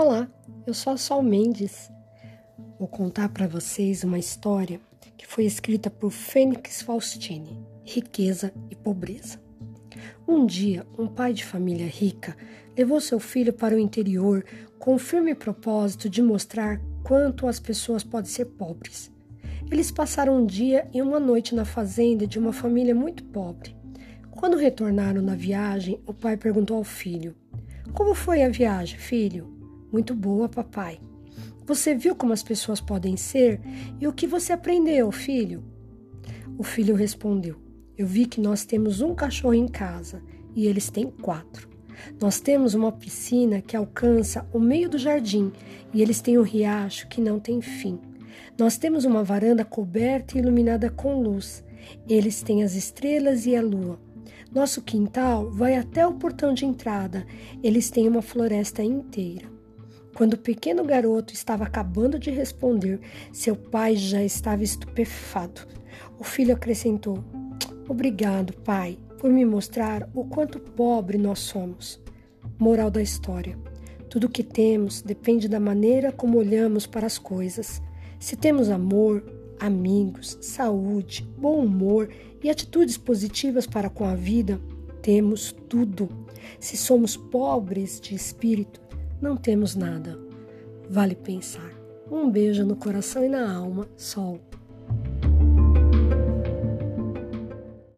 Olá, eu sou a Sol Mendes. Vou contar para vocês uma história que foi escrita por Fênix Faustini, Riqueza e Pobreza. Um dia, um pai de família rica levou seu filho para o interior com o firme propósito de mostrar quanto as pessoas podem ser pobres. Eles passaram um dia e uma noite na fazenda de uma família muito pobre. Quando retornaram na viagem, o pai perguntou ao filho: Como foi a viagem, filho? Muito boa, papai. Você viu como as pessoas podem ser e o que você aprendeu, filho? O filho respondeu: Eu vi que nós temos um cachorro em casa e eles têm quatro. Nós temos uma piscina que alcança o meio do jardim e eles têm um riacho que não tem fim. Nós temos uma varanda coberta e iluminada com luz. Eles têm as estrelas e a lua. Nosso quintal vai até o portão de entrada. Eles têm uma floresta inteira. Quando o pequeno garoto estava acabando de responder, seu pai já estava estupefato. O filho acrescentou: Obrigado, pai, por me mostrar o quanto pobre nós somos. Moral da história: tudo o que temos depende da maneira como olhamos para as coisas. Se temos amor, amigos, saúde, bom humor e atitudes positivas para com a vida, temos tudo. Se somos pobres de espírito, não temos nada. Vale pensar. Um beijo no coração e na alma, Sol.